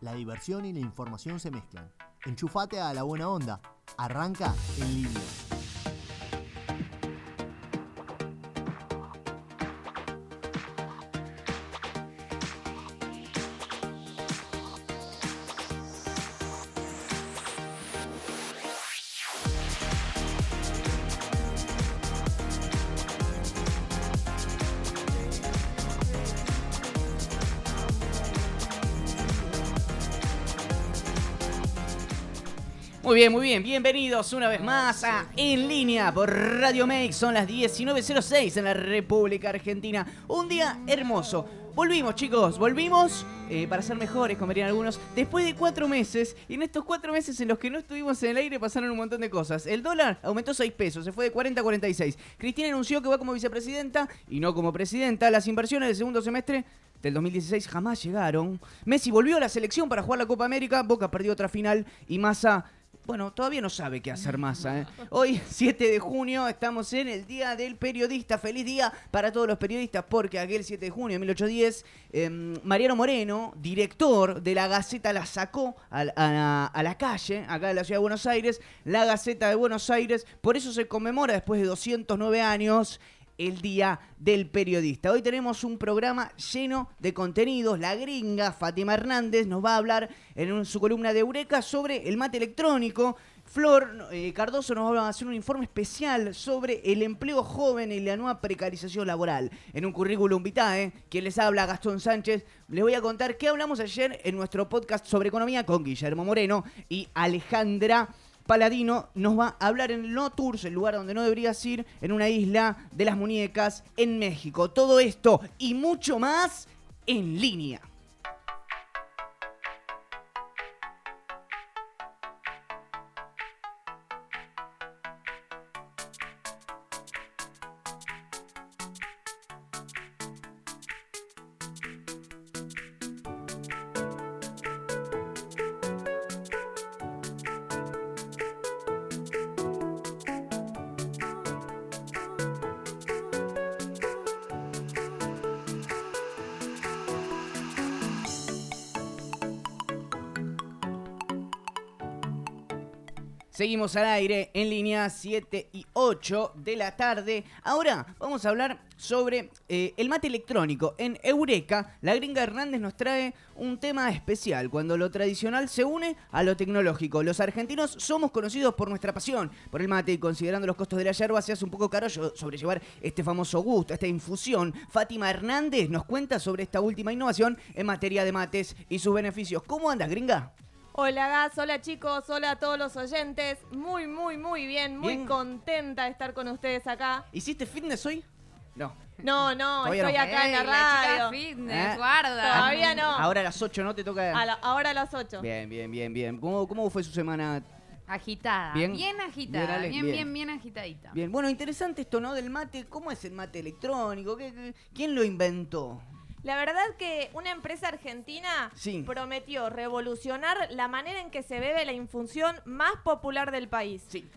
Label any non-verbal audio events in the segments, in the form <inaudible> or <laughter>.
la diversión y la información se mezclan. Enchufate a la buena onda. Arranca en línea. Bien, muy bien. Bienvenidos una vez más a En Línea por Radio Make. Son las 19.06 en la República Argentina. Un día hermoso. Volvimos, chicos, volvimos eh, para ser mejores, como dirían algunos, después de cuatro meses. Y en estos cuatro meses en los que no estuvimos en el aire pasaron un montón de cosas. El dólar aumentó 6 pesos, se fue de 40 a 46. Cristina anunció que va como vicepresidenta y no como presidenta. Las inversiones del segundo semestre del 2016 jamás llegaron. Messi volvió a la selección para jugar la Copa América. Boca perdió otra final y Massa bueno, todavía no sabe qué hacer Massa. ¿eh? Hoy, <laughs> 7 de junio, estamos en el Día del Periodista. Feliz día para todos los periodistas, porque aquel 7 de junio de 1810, eh, Mariano Moreno, director de la Gaceta, la sacó a, a- a la calle, acá de la ciudad de Buenos Aires, la Gaceta de Buenos Aires. Por eso se conmemora, después de 209 años, el Día del Periodista. Hoy tenemos un programa lleno de contenidos. La gringa Fátima Hernández nos va a hablar en su columna de Eureka sobre el mate electrónico. Flor eh, Cardoso nos va a hacer un informe especial sobre el empleo joven y la nueva precarización laboral. En un currículum vitae, quien les habla, Gastón Sánchez, les voy a contar qué hablamos ayer en nuestro podcast sobre economía con Guillermo Moreno y Alejandra Paladino nos va a hablar en No Tours, el lugar donde no deberías ir, en una isla de las muñecas en México. Todo esto y mucho más en línea. Seguimos al aire en línea 7 y 8 de la tarde. Ahora vamos a hablar sobre eh, el mate electrónico. En Eureka, la gringa Hernández nos trae un tema especial, cuando lo tradicional se une a lo tecnológico. Los argentinos somos conocidos por nuestra pasión por el mate y considerando los costos de la yerba se hace un poco caro sobrellevar este famoso gusto, esta infusión. Fátima Hernández nos cuenta sobre esta última innovación en materia de mates y sus beneficios. ¿Cómo andas, gringa? Hola Gas, hola chicos, hola a todos los oyentes. Muy, muy, muy bien, muy Bien. contenta de estar con ustedes acá. ¿Hiciste fitness hoy? No. No, no, Todavía estoy no. acá en Ey, la chica radio. fitness, ¿Eh? guarda. Todavía no. Ahora a las 8 no te toca. A la- ahora a las 8. Bien, bien, bien, bien. ¿Cómo, cómo fue su semana? Agitada. Bien. Bien, agitada. Bien, Ale, Bien, bien. bien, bien, agitadita. Bien. Bueno, interesante esto, ¿no? Del mate. ¿Cómo es el mate electrónico? ¿Qué- qué- quién lo inventó? La verdad que una empresa argentina Sí. prometió revolucionar la manera en que se bebe la infusión más popular del país. Sí.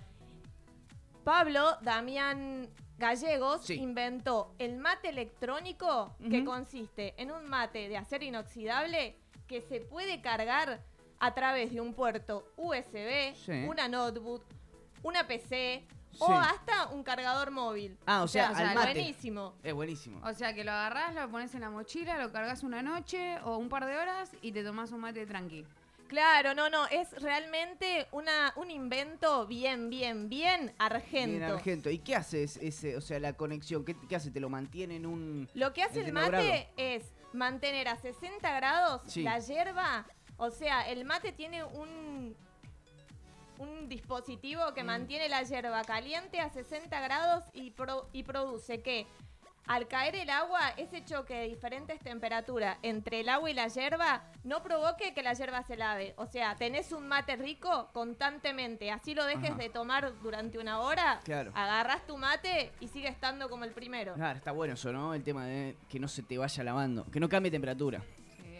Pablo Damián Gallegos Sí. inventó el mate electrónico que consiste en un mate de acero inoxidable que se puede cargar a través de un puerto USB, una notebook, una PC Sí. o hasta un cargador móvil. Ah, o sea, O sea, al mate. buenísimo. Es buenísimo. O sea que lo agarrás, lo pones en la mochila, lo cargas una noche o un par de horas y te tomás un mate tranqui. Claro, no, no, es realmente una, un invento bien, bien, bien argento. Bien, Argento. ¿Y qué hace es- ese, o sea, la conexión? ¿Qué, qué hace? ¿Te lo mantiene en un...? Lo que hace el mate es mantener a 60 grados Sí. la hierba. O sea, el mate tiene un, un dispositivo que Mm. mantiene la hierba caliente a 60 grados y, pro- y produce que al caer el agua, ese choque de diferentes temperaturas entre el agua y la hierba no provoque que la hierba se lave. O sea, tenés un mate rico constantemente. Así lo dejes Ajá. de tomar durante una hora, Claro. agarrás tu mate y sigue estando como el primero. Claro, está bueno eso, ¿no? El tema de que no se te vaya lavando. Que no cambie temperatura.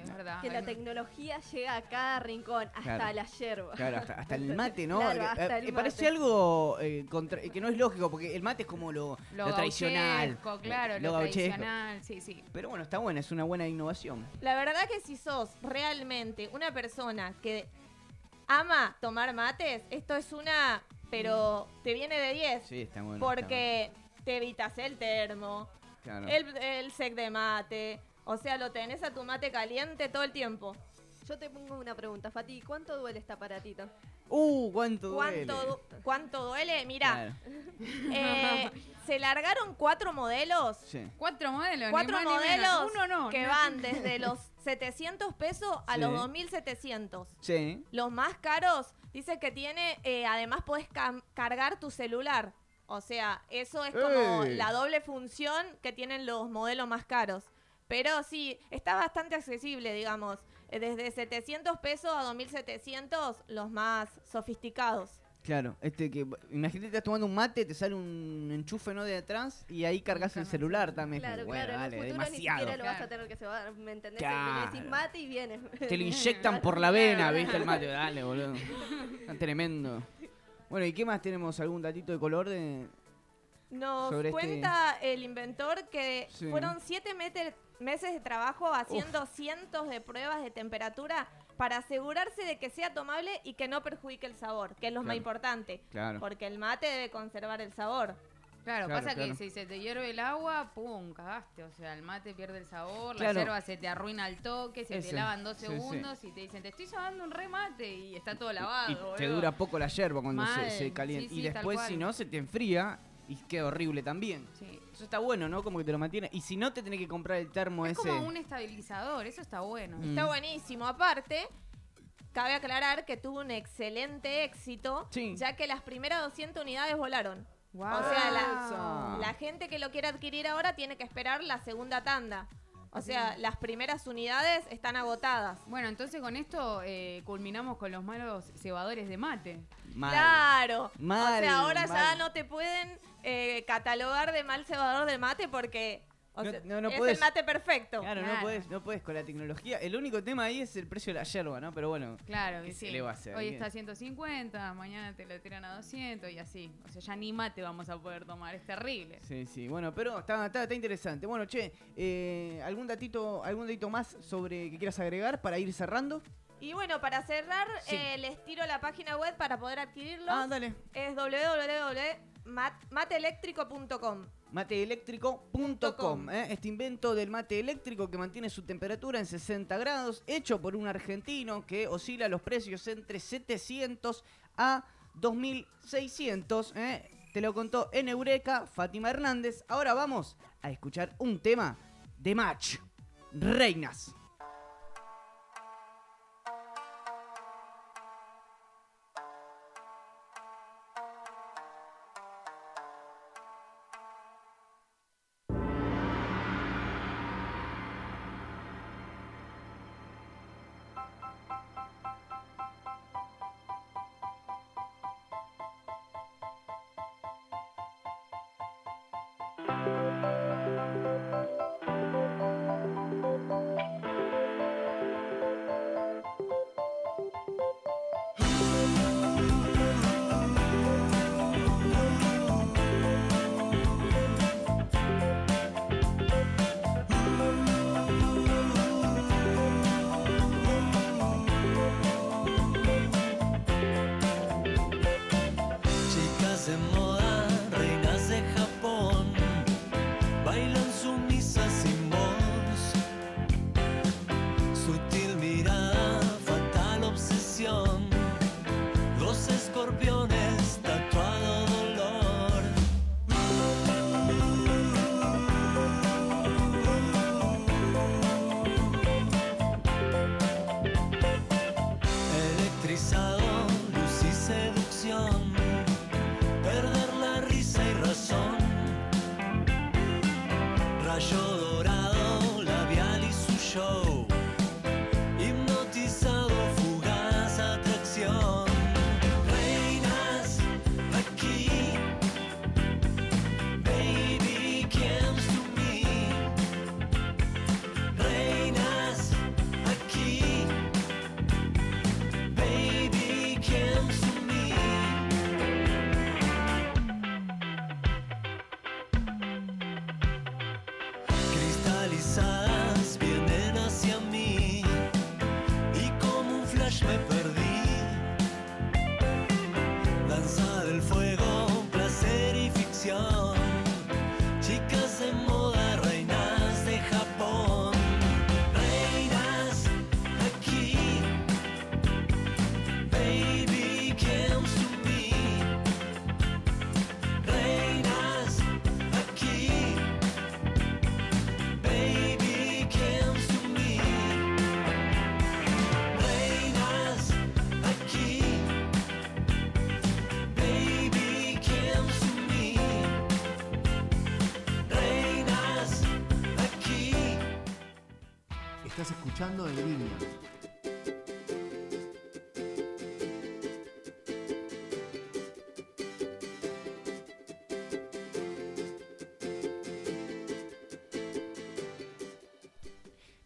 Sí, es verdad. Que la tecnología llega a cada rincón, hasta Claro. la yerba. Claro, hasta, hasta el <laughs> mate, ¿no? Claro, Eh, hasta eh, el parece mate. algo eh, contra- que no es lógico, porque el mate es como lo, Lo, lo tradicional. claro, lo lo, tradicional, sí, sí. Pero bueno, está buena, es una buena innovación. La verdad que si sos realmente una persona que ama tomar mates, esto es una, pero te viene de 10. Sí, está bueno. porque te evitas el termo, el sec de mate, o sea, lo tenés a tu mate caliente todo el tiempo. Yo te pongo una pregunta, Fati. ¿Cuánto duele este aparatito? Uh, cuánto duele. ¿Cuánto, du- ¿Cuánto duele? Mira, Claro, eh, <laughs> se largaron cuatro modelos. sí. Cuatro modelos, ni Cuatro más ni menos. modelos Uno no. que no. van desde los 700 pesos a Sí. los 2700. Sí. Los más caros, dice que tiene, eh, además podés cam- cargar tu celular. O sea, eso es como ¡Ey! la doble función que tienen los modelos más caros. Pero sí, está bastante accesible, digamos. Eh, Desde 700 pesos a 2700, los más sofisticados. Claro, este que imagínate que estás tomando un mate, te sale un enchufe no de atrás y ahí cargas el celular también. Claro, bueno, claro. dale, en el futuro ni demasiado. siquiera lo vas a Claro. tener que cebar, ¿me entendés? Claro. Le decís mate y viene. <laughs> Te lo inyectan por la vena, ¿viste el mate? <laughs> Dale, boludo. Está tremendo. Bueno, ¿y qué más tenemos? ¿Algún datito de color de...? Nos Sobre este- cuenta el inventor que Sí. fueron siete mete- meses de trabajo haciendo cientos de pruebas de temperatura para asegurarse de que sea tomable y que no perjudique el sabor, que es lo más importante. Claro. Porque el mate debe conservar el sabor. Claro, Claro, pasa claro. que si se te hierve el agua, pum, cagaste. O sea, el mate pierde el sabor, Claro. la yerba se te arruina al toque, se Ese, te lavan dos sí, sí. segundos y te dicen, te estoy llevando un remate y está todo Y lavado. te dura poco la yerba cuando se, se calienta. sí, y después, si no, se te enfría y queda horrible también. Sí. Eso está bueno, ¿no? Como que te lo mantiene. Y si no, te tenés que comprar el termo Es ese. como un estabilizador, eso está bueno. Mm. Está buenísimo. Aparte, cabe aclarar que tuvo un excelente éxito, Sí. ya que las primeras 200 unidades volaron. Guau. O sea, la, la gente que lo quiere adquirir ahora tiene que esperar la segunda tanda. O sea, las primeras unidades están agotadas. Bueno, entonces con esto eh, culminamos con los malos cebadores de mate. Mal. Claro. Mal, o sea, ahora ya no te pueden eh, catalogar de mal cebador del mate porque o No- sea, no- no es podés. el mate perfecto. Claro, no puedes, no puedes con la tecnología. El único tema ahí es el precio de la yerba, ¿no? Pero bueno. Claro, ¿Qué sí. le va a hacer? Hoy está a 150, mañana te lo tiran a 200 y así. O sea, ya ni mate vamos a poder tomar, es terrible. Sí, sí. Bueno, pero está, está, está interesante. Bueno, che, eh, ¿algún datito, algún datito más sobre que quieras agregar para ir cerrando? Y bueno, para cerrar, Sí. eh, les tiro la página web para poder adquirirlo. Ah, dale. Es www.mateeléctrico.com. Mateeléctrico.com, ¿eh? este invento del mate eléctrico que mantiene su temperatura en 60 grados, hecho por un argentino que oscila los precios entre 700 a 2600. ¿eh? Te lo contó en Eureka Fátima Hernández. Ahora vamos a escuchar un tema de Match, Reinas. En Línea.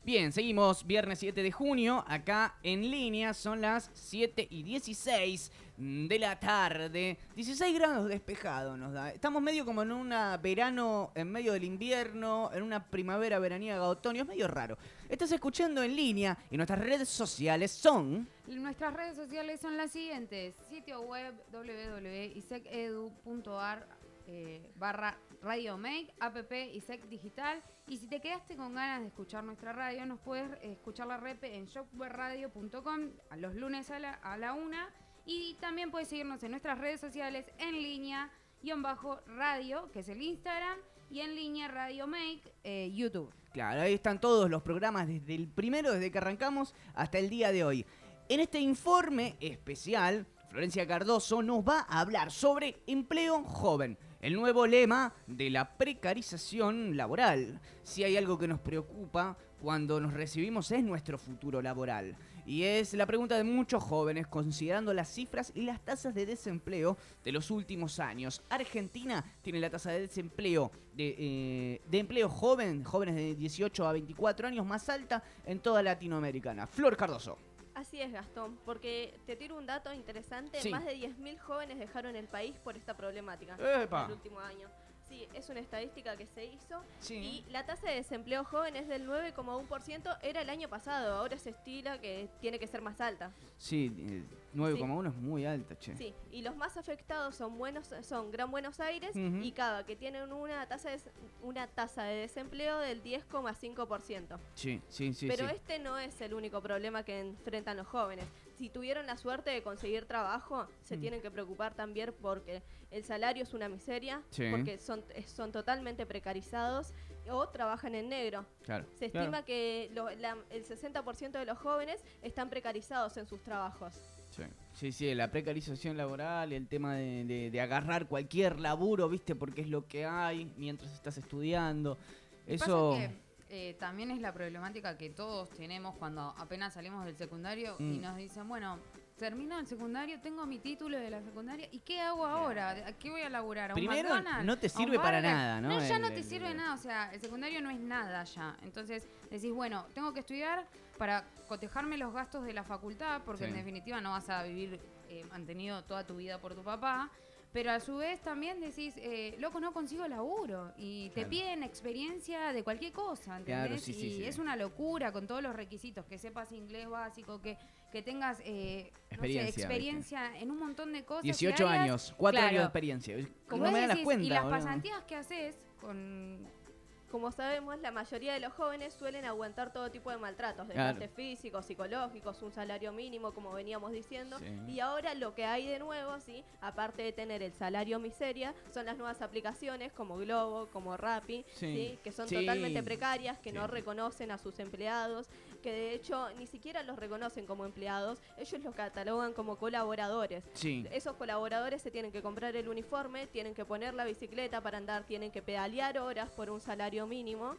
Bien, seguimos viernes 7 de junio, acá en línea, son las 7 y 16 de la tarde. 16 grados despejado nos da. Estamos medio como en un verano en medio del invierno, en una primavera veraniega, otoño, es medio raro. Estás escuchando en línea y nuestras redes sociales son... Nuestras redes sociales son las siguientes. Sitio web www.isecedu.ar eh, barra Radio Make, app ISEC Digital. Y si te quedaste con ganas de escuchar nuestra radio, nos puedes escuchar la rep en shopwareradio.com a los lunes a la, a la una. Y también puedes seguirnos en nuestras redes sociales en línea, guion bajo radio, que es el Instagram, y en línea Radio Make, eh, YouTube. Claro, ahí están todos los programas desde el primero, desde que arrancamos hasta el día de hoy. En este informe especial, Florencia Cardoso nos va a hablar sobre empleo joven. El nuevo lema de la precarización laboral. Si hay algo que nos preocupa cuando nos recibimos es nuestro futuro laboral. Y es la pregunta de muchos jóvenes considerando las cifras y las tasas de desempleo de los últimos años. Argentina tiene la tasa de desempleo de, eh, de empleo joven, jóvenes de 18 a 24 años, más alta en toda Latinoamericana. Flor Cardoso. Así es, Gastón, porque te tiro un dato interesante. Sí. Más de 10.000 jóvenes dejaron el país por esta problemática Epa. en el último año. Sí, es una estadística que se hizo. Sí. Y la tasa de desempleo joven es del 9,1%, era el año pasado, ahora se estila que tiene que ser más alta. Sí, eh, 9,1 es muy alta, che. Sí, y los más afectados son buenos son Gran Buenos Aires y Cava, que tienen una tasa de, una tasa de desempleo del 10,5%. Sí, sí, sí. Pero sí. este no es el único problema que enfrentan los jóvenes. Si tuvieron la suerte de conseguir trabajo, se Mm. tienen que preocupar también porque el salario es una miseria, Sí. porque son, son totalmente precarizados o trabajan en negro. Claro. Se claro. estima que lo- la- el 60% de los jóvenes están precarizados en sus trabajos. Sí. sí, sí, la precarización laboral, el tema de, de- de agarrar cualquier laburo, ¿viste? Porque es lo que hay mientras estás estudiando. Eso. Pasa que eh, también es la problemática que todos tenemos cuando apenas salimos del secundario y Mm. nos dicen, bueno, termino el secundario, tengo mi título de la secundaria, ¿y qué hago ahora? ¿A qué voy a laburar? ¿A un Primero, McDonald's? no te ¿A un sirve para nada, ¿no? ya El- no te el- sirve el- nada, o sea, el secundario no es nada ya. Entonces decís, bueno, tengo que estudiar para cotejarme los gastos de la facultad, porque Sí. en definitiva no vas a vivir eh, mantenido toda tu vida por tu papá. Pero a su vez también decís, eh, loco, no consigo laburo. Y te piden experiencia de cualquier cosa, Claro, ¿entendés? sí, sí, y sí. es una locura con todos los requisitos, que sepas inglés básico, que, que tengas eh, no sé, Experiencia, experiencia en un montón de cosas. 18 diarias. años, 4 años de experiencia. Como no me las decís, cuentas. y las pasantías que haces con... Como sabemos, la mayoría de los jóvenes suelen aguantar todo tipo de maltratos, Claro. desgastes físicos, psicológicos, un salario mínimo, como veníamos diciendo. Sí. Y ahora lo que hay de nuevo, sí, aparte de tener el salario miseria, son las nuevas aplicaciones como Globo, como Rappi, Sí. sí, que son totalmente precarias, que no reconocen a sus empleados, que de hecho ni siquiera los reconocen como empleados, ellos los catalogan como colaboradores. Sí. Esos colaboradores se tienen que comprar el uniforme, tienen que poner la bicicleta para andar, tienen que pedalear horas por un salario mínimo.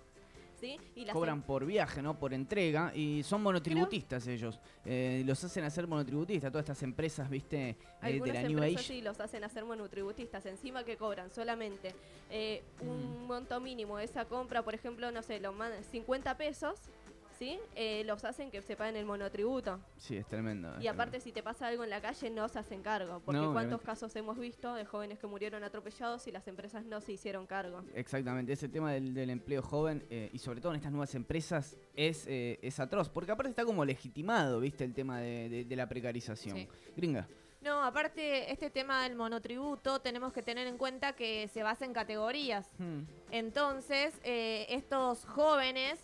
¿sí? Y las Cobran por viaje, ¿no? Por entrega. Y son monotributistas ellos. Eh, los hacen hacer monotributistas. Todas estas empresas, ¿viste? Eh, de la New empresas Age. sí los hacen hacer monotributistas, encima que cobran solamente eh, un Mm. monto mínimo. Esa compra, por ejemplo, no sé, lo mandan 50 pesos, ¿sí? Eh, los hacen que se paguen el monotributo. Sí, es tremendo. es Y aparte, si te pasa algo en la calle, no se hacen cargo. Porque No, cuántos obviamente. casos hemos visto de jóvenes que murieron atropellados y las empresas no se hicieron cargo. Exactamente, ese tema del, del empleo joven eh, y sobre todo en estas nuevas empresas es, eh, es atroz, porque aparte está como legitimado, viste, el tema de, de- de la precarización. Sí. Gringa. No, aparte, este tema del monotributo tenemos que tener en cuenta que se basa en categorías. Hmm. Entonces, eh, estos jóvenes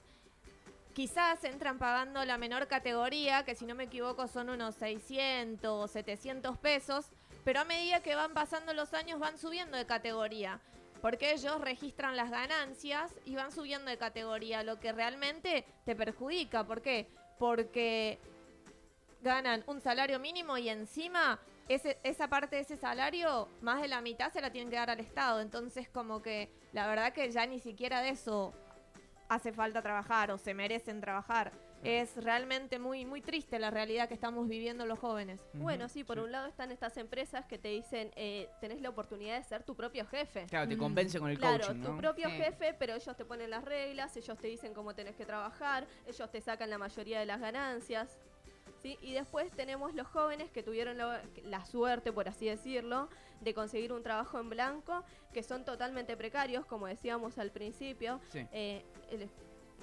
quizás entran pagando la menor categoría, que si no me equivoco son unos 600 o 700 pesos, pero a medida que van pasando los años van subiendo de categoría. Porque ellos registran las ganancias y van subiendo de categoría, lo que realmente te perjudica. ¿Por qué? Porque ganan un salario mínimo y encima esa parte de ese salario, más de la mitad se la tienen que dar al Estado. Entonces, como que la verdad que ya ni siquiera de eso hace falta trabajar o se merecen trabajar. Es realmente muy, muy triste la realidad que estamos viviendo los jóvenes. Bueno, sí, por un lado están estas empresas que te dicen, eh, tenés la oportunidad de ser tu propio jefe. Claro, te Mm. convence con el Claro, coaching, tu ¿no? propio Sí. jefe, pero ellos te ponen las reglas, ellos te dicen cómo tenés que trabajar, ellos te sacan la mayoría de las ganancias. ¿sí? Y después tenemos los jóvenes que tuvieron la, la suerte, por así decirlo, de conseguir un trabajo en blanco, que son totalmente precarios, como decíamos al principio. Sí. Eh, el-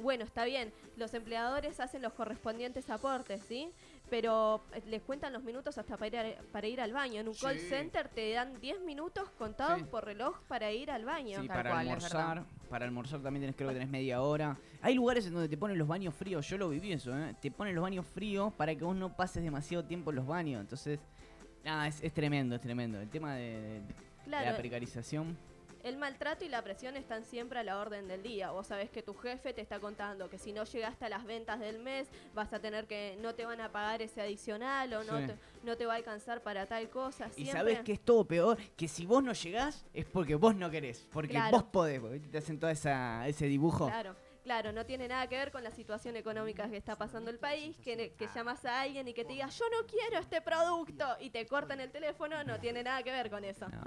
bueno, está bien, los empleadores hacen los correspondientes aportes, ¿sí? Pero eh, les cuentan los minutos hasta para ir, a- para ir al baño. En un call center te dan 10 minutos contados Sí. por reloj para ir al baño. Sí, Tal para cual, almorzar. Para almorzar también tenés, creo que tenés media hora. Hay lugares en donde te ponen los baños fríos. Yo lo viví eso, ¿eh? Te ponen los baños fríos para que vos no pases demasiado tiempo en los baños. Entonces, nada, es, es tremendo, es tremendo. El tema de, la precarización. el maltrato y la presión están siempre a la orden del día. Vos sabés que tu jefe te está contando que si no llegaste a las ventas del mes, vas a tener que, no te van a pagar ese adicional o no, te, no te va a alcanzar para tal cosa. Y sabés que es todo peor, que si vos no llegás es porque vos no querés, porque Claro. vos podés, porque te hacen todo esa, ese dibujo. Claro, claro, no tiene nada que ver con la situación económica que está pasando el país, que, que llamas a alguien y que te diga, yo no quiero este producto, y te cortan el teléfono, no tiene nada que ver con eso. No,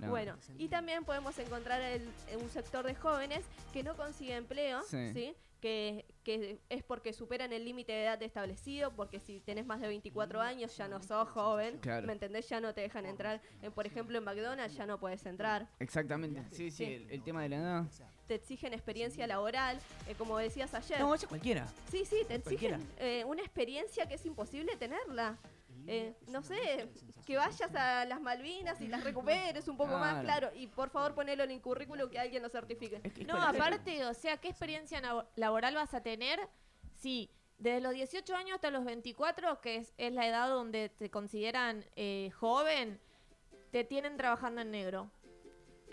no. Bueno, y también podemos encontrar el- un sector de jóvenes que no consigue empleo, Sí. ¿sí? Que, que es porque superan el límite de edad establecido, porque si tenés más de 24 años ya no sos joven, Claro. ¿me entendés? Ya no te dejan entrar, en, por ejemplo, en McDonald's ya no puedes entrar. Exactamente. Sí, sí, Sí. El, el tema de la edad. Te exigen experiencia laboral, eh, como decías ayer. No, eso cualquiera. Sí, sí, te Cualquiera. exigen eh, una experiencia que es imposible tenerla. Eh, no sé, que vayas a las Malvinas y las <laughs> recuperes un poco más, Claro. Y por favor ponelo en el currículum que alguien lo certifique. Es que es No, aparte, o sea, ¿qué experiencia laboral vas a tener si desde los 18 años hasta los 24, que es, es la edad donde te consideran eh, joven, te tienen trabajando en negro?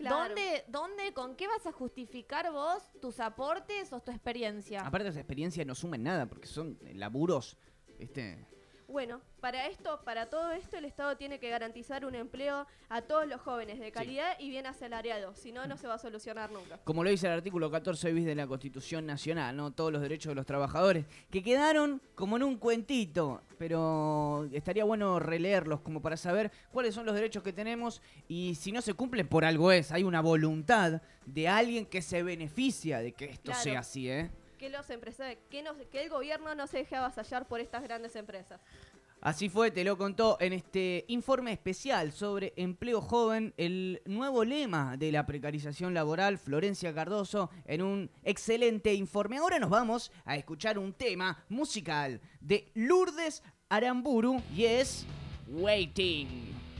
Claro. ¿Dónde, ¿Dónde, con qué vas a justificar vos tus aportes o tu experiencia? Aparte esa experiencia no sumen nada, porque son laburos, ¿viste? Bueno, para esto, para todo esto, el Estado tiene que garantizar un empleo a todos los jóvenes de calidad y bien asalariado. Si no, no se va a solucionar nunca. Como lo dice el artículo 14 bis de la Constitución Nacional, ¿no? Todos los derechos de los trabajadores, que quedaron como en un cuentito, pero estaría bueno releerlos como para saber cuáles son los derechos que tenemos y si no se cumplen, por algo es. Hay una voluntad de alguien que se beneficia de que esto Claro. sea así, ¿eh? Que los empresarios, que, el gobierno no se deje avasallar por estas grandes empresas. Así fue, te lo contó en este informe especial sobre empleo joven, el nuevo lema de la precarización laboral, Florencia Cardoso, en un excelente informe. Ahora nos vamos a escuchar un tema musical de Lourdes Aramburu y es Waiting.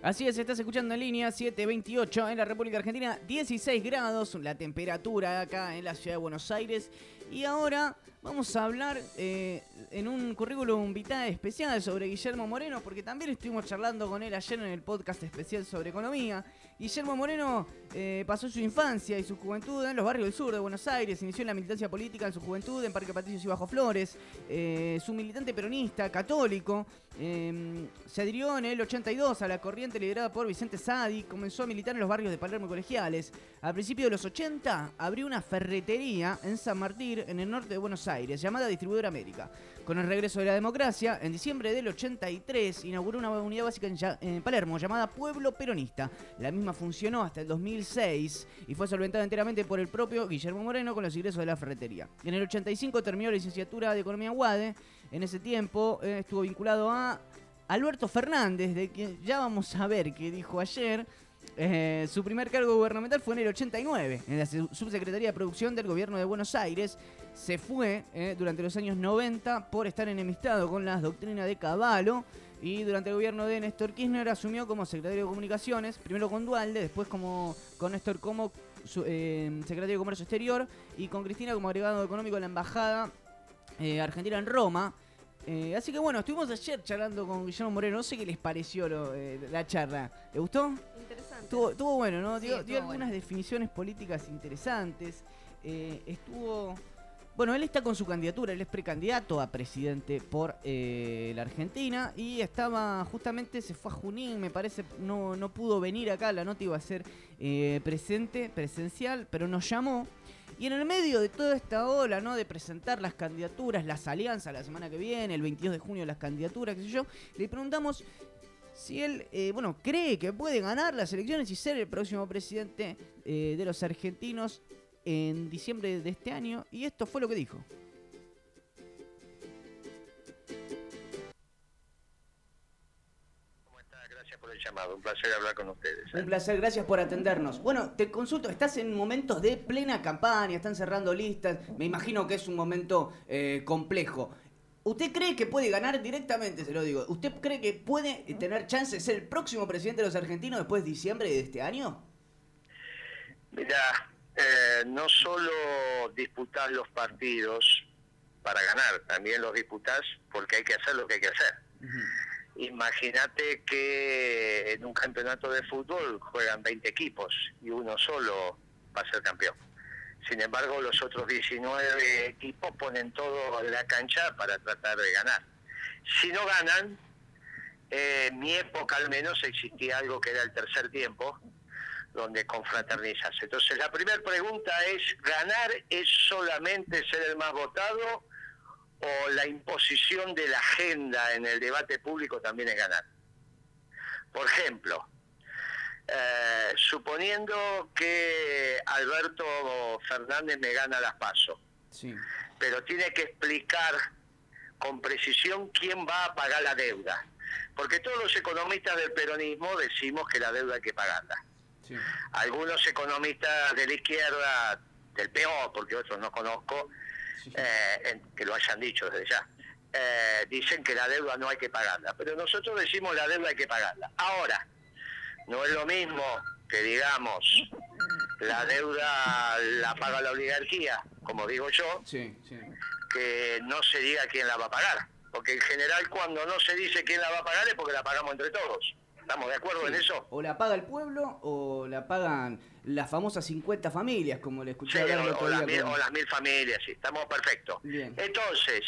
Así es, estás escuchando en línea 728 en la República Argentina, 16 grados la temperatura acá en la ciudad de Buenos Aires. Y ahora vamos a hablar eh, en un currículum vitae especial sobre Guillermo Moreno, porque también estuvimos charlando con él ayer en el podcast especial sobre economía. Guillermo Moreno eh, pasó su infancia y su juventud en los barrios del sur de Buenos Aires, inició en la militancia política en su juventud en Parque Patricios y Bajo Flores, eh, su militante peronista, católico, eh, se adhirió en el 82 a la corriente liderada por Vicente Sadi, comenzó a militar en los barrios de Palermo y Colegiales. A principios de los 80 abrió una ferretería en San Martín, en el norte de Buenos Aires, llamada Distribuidora América. Con el regreso de la democracia, en diciembre del 83 inauguró una unidad básica en, Palermo llamada Pueblo Peronista. La misma funcionó hasta el 2006 y fue solventada enteramente por el propio Guillermo Moreno con los ingresos de la ferretería. En el 85 terminó la licenciatura de Economía UADE. En ese tiempo eh, estuvo vinculado a Alberto Fernández, de quien ya vamos a ver qué dijo ayer. Eh, su primer cargo gubernamental fue en el 89, en la su- subsecretaría de producción del gobierno de Buenos Aires. Se fue eh, durante los años 90 por estar enemistado con las doctrinas de Caballo. Y durante el gobierno de Néstor Kirchner asumió como secretario de Comunicaciones, primero con Dualde, después como con Néstor como secretario de Comercio Exterior y con Cristina como agregado económico de la Embajada eh, Argentina en Roma. Eh, así que bueno, estuvimos ayer charlando con Guillermo Moreno, no sé qué les pareció lo- eh, la charla. ¿Le gustó? Interesante. Estuvo, estuvo bueno, ¿no? Sí, dio, algunas bueno. definiciones políticas interesantes. Eh, estuvo. Bueno, él está con su candidatura, él es precandidato a presidente por la Argentina y estaba justamente, se fue a Junín, me parece, no, no pudo venir acá, la nota iba a ser presente, presencial, pero nos llamó. Y en el medio de toda esta ola, ¿no? De presentar las candidaturas, las alianzas la semana que viene, el 22 de junio las candidaturas, qué sé yo, le preguntamos si él, eh, bueno, cree que puede ganar las elecciones y ser el próximo presidente eh, de los argentinos en diciembre de este año. Y esto fue lo que dijo. Llamado. Un placer hablar con ustedes. Un placer, gracias por atendernos. Bueno, te consulto, estás en momentos de plena campaña, están cerrando listas, me imagino que es un momento eh, complejo. ¿Usted cree que puede ganar directamente, se lo digo? ¿Usted cree que puede eh, tener chance de ser el próximo presidente de los argentinos después de diciembre de este año? Mira, eh, no solo disputás los partidos para ganar, también los disputás porque hay que hacer lo que hay que hacer. Imagínate que en un campeonato de fútbol juegan 20 equipos y uno solo va a ser campeón. Sin embargo, los otros 19 equipos ponen todo en la cancha para tratar de ganar. Si no ganan, en mi época al menos existía algo que era el tercer tiempo, donde confraternizas. Entonces, la primera pregunta es, ¿ganar es solamente ser el más votado o la imposición de la agenda en el debate público también es ganar? Por ejemplo, eh, suponiendo que Alberto Fernández me gana las pasos, Sí. pero tiene que explicar con precisión quién va a pagar la deuda. Porque todos los economistas del peronismo decimos que la deuda hay que pagarla. sí. Algunos economistas de la izquierda, del peor, porque otros no conozco, eh, en- que lo hayan dicho desde ya, eh, dicen que la deuda no hay que pagarla. Pero nosotros decimos la deuda hay que pagarla. Ahora, no es lo mismo que digamos la deuda la paga la oligarquía, como digo yo, Sí, sí. que no se diga quién la va a pagar. Porque en general cuando no se dice quién la va a pagar es porque la pagamos entre todos. ¿Estamos de acuerdo en eso? O la paga el pueblo o la pagan las famosas 50 familias, como le escuché Sí, hablar el otro día. mil, o las mil familias, sí, estamos perfectos. Bien. Entonces,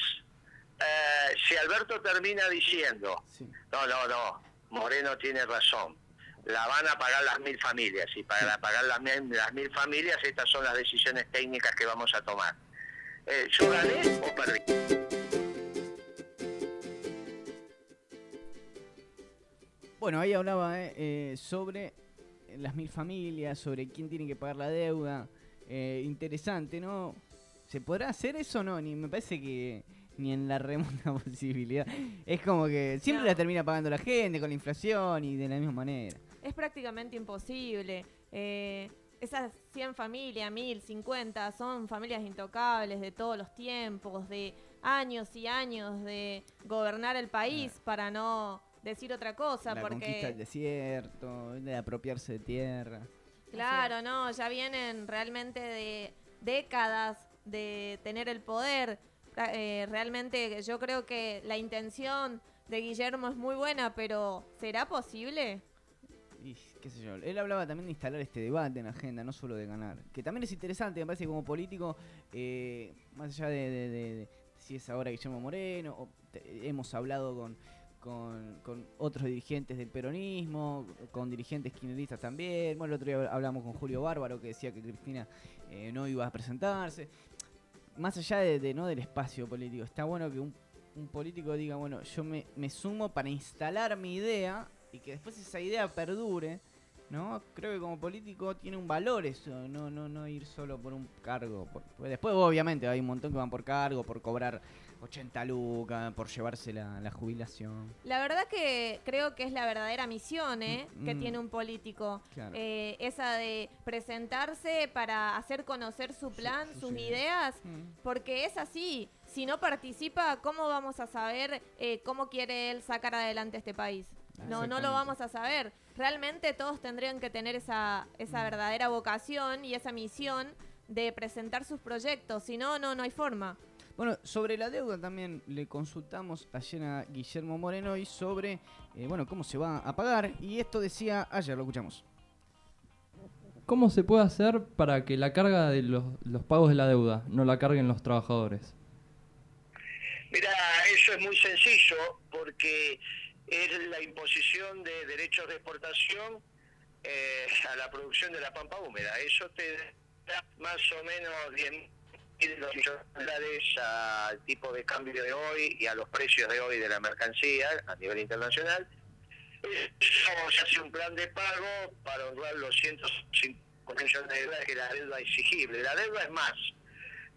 eh, si Alberto termina diciendo, Sí. no, no, no, Moreno tiene razón, la van a pagar las mil familias, y para pagar las mil, las mil familias estas son las decisiones técnicas que vamos a tomar. Eh, ¿Yo gané o perdí? Bueno, ahí hablaba eh, eh, sobre las mil familias, sobre quién tiene que pagar la deuda. Eh, interesante, ¿no? ¿Se podrá hacer eso o no? Ni me parece que ni en la remota <laughs> posibilidad. Es como que siempre No. la termina pagando la gente con la inflación y de la misma manera. Es prácticamente imposible. Eh, esas 100 familias, 1000, 50, son familias intocables de todos los tiempos, de años y años de gobernar el país para no decir otra cosa, la conquista del porque desierto, de apropiarse de tierra. claro, no, ya vienen realmente de décadas de tener el poder. Ra- eh, realmente yo creo que la intención de Guillermo es muy buena, pero ¿será posible? Y qué sé yo, él hablaba también de instalar este debate en la agenda, no solo de ganar. Que también es interesante, me parece que como político, eh, más allá de, de- de- de si es ahora Guillermo Moreno, o te- hemos hablado con, con, con otros dirigentes del peronismo, con dirigentes kirchneristas también. Bueno, el otro día hablamos con Julio Bárbaro que decía que Cristina eh, no iba a presentarse. Más allá de, de, no del espacio político, está bueno que un, un político diga, bueno, yo me, sumo para instalar mi idea y que después esa idea perdure, ¿no? Creo que como político tiene un valor eso, no, no, no ir solo por un cargo. por- después obviamente hay un montón que van por cargo, por cobrar 80 lucas, por llevarse la, la jubilación. La verdad que creo que es la verdadera misión ¿eh? Mm, que mm. tiene un político. Claro. Eh, esa de presentarse para hacer conocer su plan, sus sus ideas. Mm. porque es así. Si no participa, ¿cómo vamos a saber eh, cómo quiere él sacar adelante este país? No, no Exactamente. lo vamos a saber. Realmente todos tendrían que tener esa, esa Mm. verdadera vocación y esa misión de presentar sus proyectos. Si no, no, no hay forma. Bueno, sobre la deuda también le consultamos ayer a Guillermo Moreno y sobre, eh, bueno, cómo se va a pagar. Y esto decía ayer, lo escuchamos. ¿Cómo se puede hacer para que la carga de los, los pagos de la deuda no la carguen los trabajadores? Mira, eso es muy sencillo porque es la imposición de derechos de exportación eh, a la producción de la pampa húmeda. Eso te da más o menos 10 mil millones de dólares al tipo de cambio de hoy y a los precios de hoy de la mercancía a nivel internacional. Eso se hace un plan de pago para honrar los 105 millones de dólares que la deuda exigible. La deuda es más,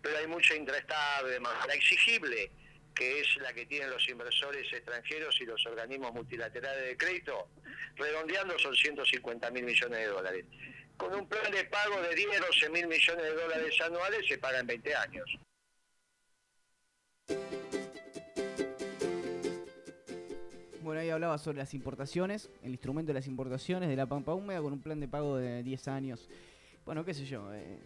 pero hay mucha intraestable más. La exigible, que es la que tienen los inversores extranjeros y los organismos multilaterales de crédito, redondeando son 150 mil millones de dólares. Con un plan de pago de 10, 12 mil millones de dólares anuales se paga en 20 años. Bueno, ahí hablaba sobre las importaciones, el instrumento de las importaciones de la pampa húmeda con un plan de pago de 10 años. Bueno, qué sé yo. eh,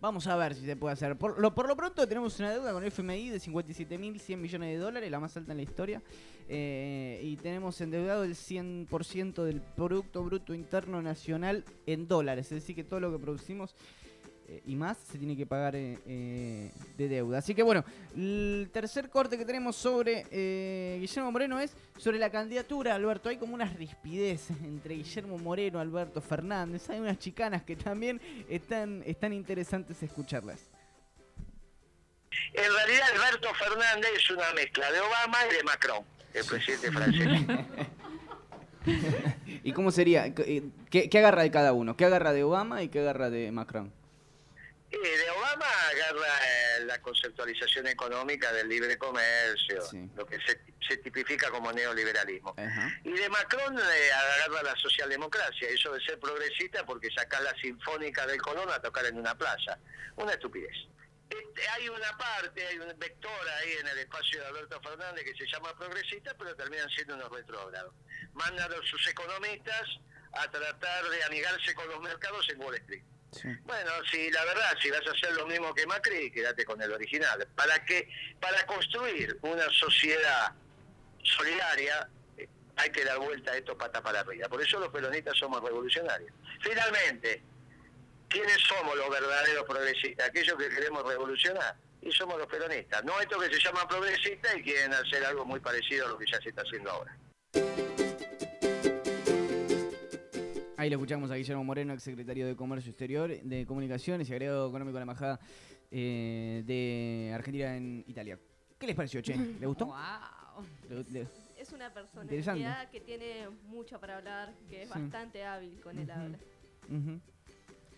vamos a ver si se puede hacer. Por lo, por lo pronto tenemos una deuda con FMI de 57.100 millones de dólares, la más alta en la historia. eh, y tenemos endeudado el 100% del Producto Bruto Interno Nacional en dólares. Es decir, que todo lo que producimos y más se tiene que pagar eh, eh, de deuda. Así que bueno, el tercer corte que tenemos sobre eh, Guillermo Moreno es sobre la candidatura, Alberto. Hay como unas rispideces <laughs> entre Guillermo Moreno, Alberto Fernández. Hay unas chicanas que también están, están interesantes escucharlas. En realidad Alberto Fernández es una mezcla de Obama y de Macron, el presidente <laughs> francés. ¿Y cómo sería? Eh, ¿Qué, qué agarra de cada uno? ¿Qué agarra de Obama y qué agarra de Macron? Eh, de Obama agarra eh, la conceptualización económica del libre comercio, Sí. lo que se, se tipifica como neoliberalismo. Ajá. Y de Macron eh, agarra la socialdemocracia, eso de ser progresista porque sacás la sinfónica del Colón a tocar en una plaza. Una estupidez. Este, hay una parte, hay un vector ahí en el espacio de Alberto Fernández que se llama progresista, pero terminan siendo unos retrógrados. Mandan a sus economistas a tratar de amigarse con los mercados en Wall Street. Bueno, si la verdad, si vas a hacer lo mismo que Macri, quédate con el original. Para que, para construir una sociedad solidaria, eh, hay que dar vuelta a esto pata para arriba. Por eso los peronistas somos revolucionarios. Finalmente, ¿quiénes somos los verdaderos progresistas? Aquellos que queremos revolucionar. Y somos los peronistas. No estos que se llaman progresistas y quieren hacer algo muy parecido a lo que ya se está haciendo ahora. Ahí lo escuchamos a Guillermo Moreno, ex secretario de Comercio Exterior, de Comunicaciones y Agregado Económico de la Embajada eh, de Argentina en Italia. ¿Qué les pareció, Che? ¿Le gustó? <laughs> Wow. Le- le- Es una personalidad que tiene mucho para hablar, que es Sí. bastante hábil con el habla.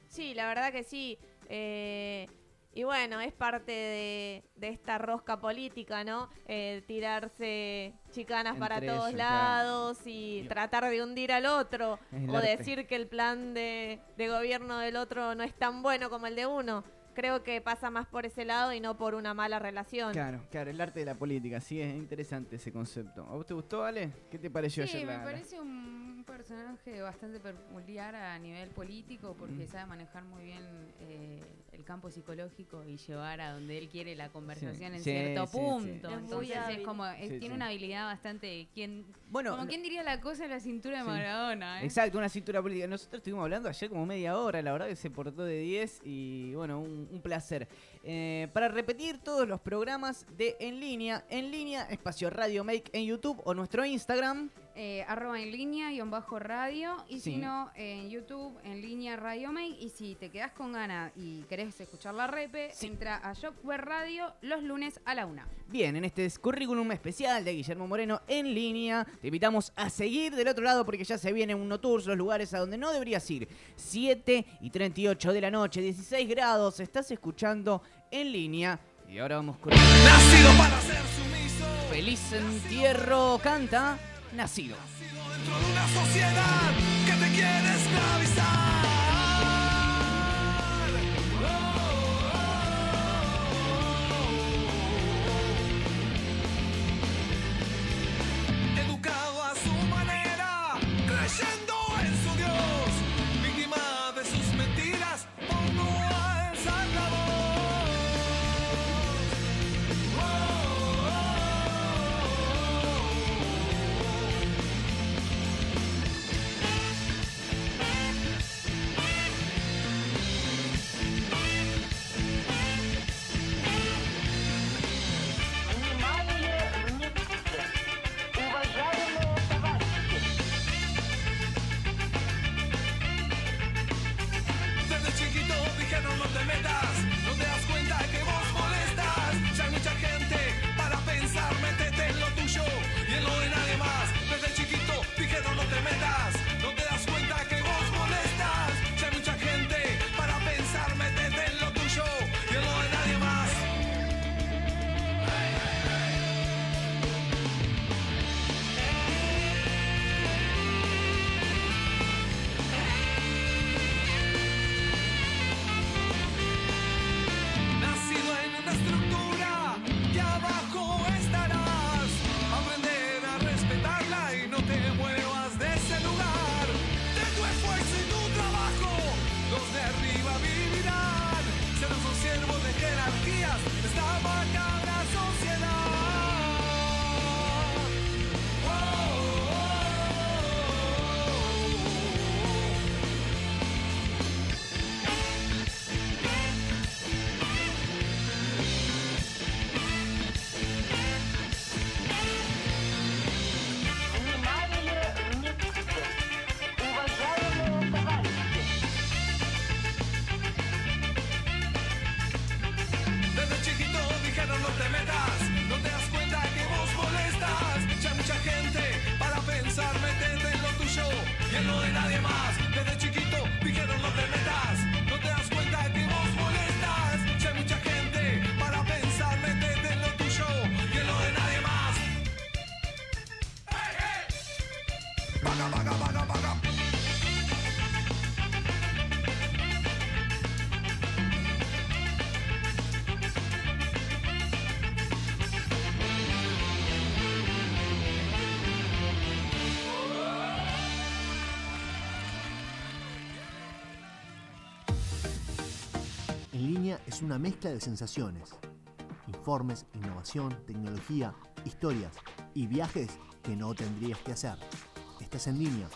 Sí, la verdad que sí. Eh, Y bueno, es parte de, de esta rosca política, ¿no? Eh, tirarse chicanas para todos ellos, claro. lados y tratar de hundir al otro. O arte. decir que el plan de, de gobierno del otro no es tan bueno como el de uno. Creo que pasa más por ese lado y no por una mala relación. Claro, claro, el arte de la política, sí, es interesante ese concepto. ¿A vos te gustó, Ale? ¿Qué te pareció Sí, ayer me la- la- parece un personaje bastante peculiar a nivel político porque Mm. sabe manejar muy bien eh, el campo psicológico y llevar a donde él quiere la conversación en sí, cierto sí, punto. Entonces es como, eh, Sí, tiene sí. una habilidad bastante... ¿quién, Bueno, como no- quien diría la cosa en la cintura de Sí. Maradona, ¿eh? Exacto, una cintura política. Nosotros estuvimos hablando ayer como media hora, la verdad que se portó de 10 y bueno, un, un placer. Eh, para repetir todos los programas de En Línea, En Línea, espacio Radio Make en YouTube o nuestro Instagram. Eh, arroba en línea, guion bajo radio, y Sí. si no, en YouTube, en línea Radio Make, y si te quedás con ganas y querés escuchar la repe, Sí. entra a Shopware Radio los lunes a la una. Bien, en este currículum especial de Guillermo Moreno en línea, te invitamos a seguir del otro lado porque ya se viene un no tours, los lugares a donde no deberías ir. 7 y 38 de la noche, 16 grados, estás escuchando en línea. Y ahora vamos con... Nacido para ser sumiso. Feliz entierro canta Nacido. Dentro de una sociedad que te quiere esclavizar. Es una mezcla de sensaciones. Informes, innovación, tecnología, historias y viajes que no tendrías que hacer. Estás en línea.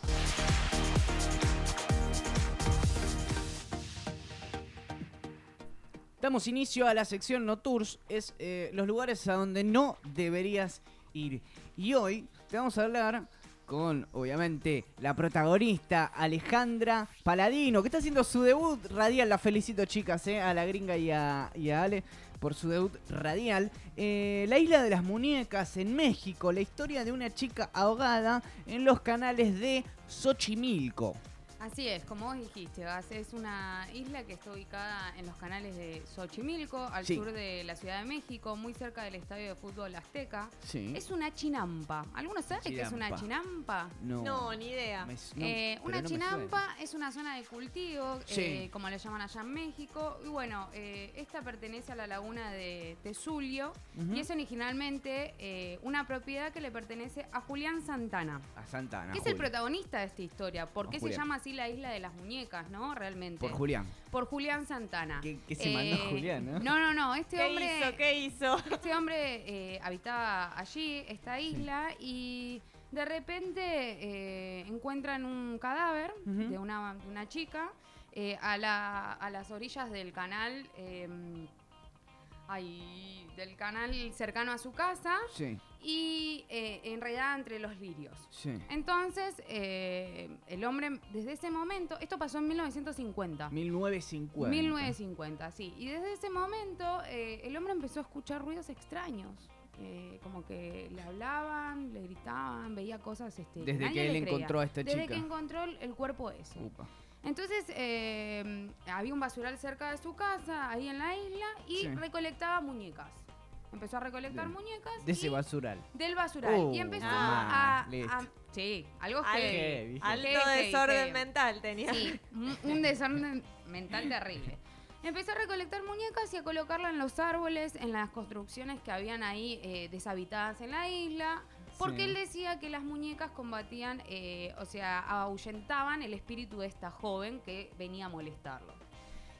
Damos inicio a la sección No Tours, es eh, los lugares a donde no deberías ir. Y hoy te vamos a hablar con, obviamente, la protagonista Alejandra Paladino, que está haciendo su debut radial. La felicito, chicas, eh, a la gringa y a, y a Ale por su debut radial. Eh, la isla de las muñecas en México, la historia de una chica ahogada en los canales de Xochimilco. Así es, como vos dijiste, Gas, es una isla que está ubicada en los canales de Xochimilco, al Sí. sur de la Ciudad de México, muy cerca del estadio de fútbol Azteca. Sí. Es una chinampa. ¿Alguno sabe qué es una Chinampa. No. No, ni idea. Me- no, Eh, una no chinampa es una zona de cultivo, Sí. eh, como le llaman allá en México. Y bueno, eh, esta pertenece a la laguna de Tesulio Ujú. y es originalmente eh, una propiedad que le pertenece a Julián Santana. A Santana. que es el protagonista de esta historia. ¿Por qué se llama así la isla de las muñecas, no? Realmente. Por Julián. Por Julián Santana. ¿Qué- qué se mandó Julián, no? No, no, no. Este ¿Qué hombre. hizo? ¿Qué hizo? Este hombre eh, habitaba allí, esta isla, y de repente eh, encuentran un cadáver de, una, de una chica eh, a, la- a las orillas del canal. eh, ay, del canal cercano a su casa Sí, y eh, enredada entre los lirios. sí. Entonces, eh, el hombre, desde ese momento, esto pasó en 1950. 1950. 1950, sí. Y desde ese momento eh, el hombre empezó a escuchar ruidos extraños. eh, como que le hablaban, le gritaban, veía cosas. Este, Desde nadie que él le encontró a esta Desde chica. que encontró el, cuerpo ese. Upa. Entonces eh, había un basural cerca de su casa, ahí en la isla, y Sí. recolectaba muñecas. Empezó a recolectar De- muñecas. De ese y- basural. Del basural. Oh, y empezó ah, a, Sí, algo Al-. Heavy. Alto Heavy, desorden heavy. mental tenía. Sí, un, un desorden mental terrible. Empezó a recolectar muñecas y a colocarlas en los árboles, en las construcciones que habían ahí eh, deshabitadas en la isla, porque Sí. él decía que las muñecas combatían, eh, o sea, ahuyentaban el espíritu de esta joven que venía a molestarlo.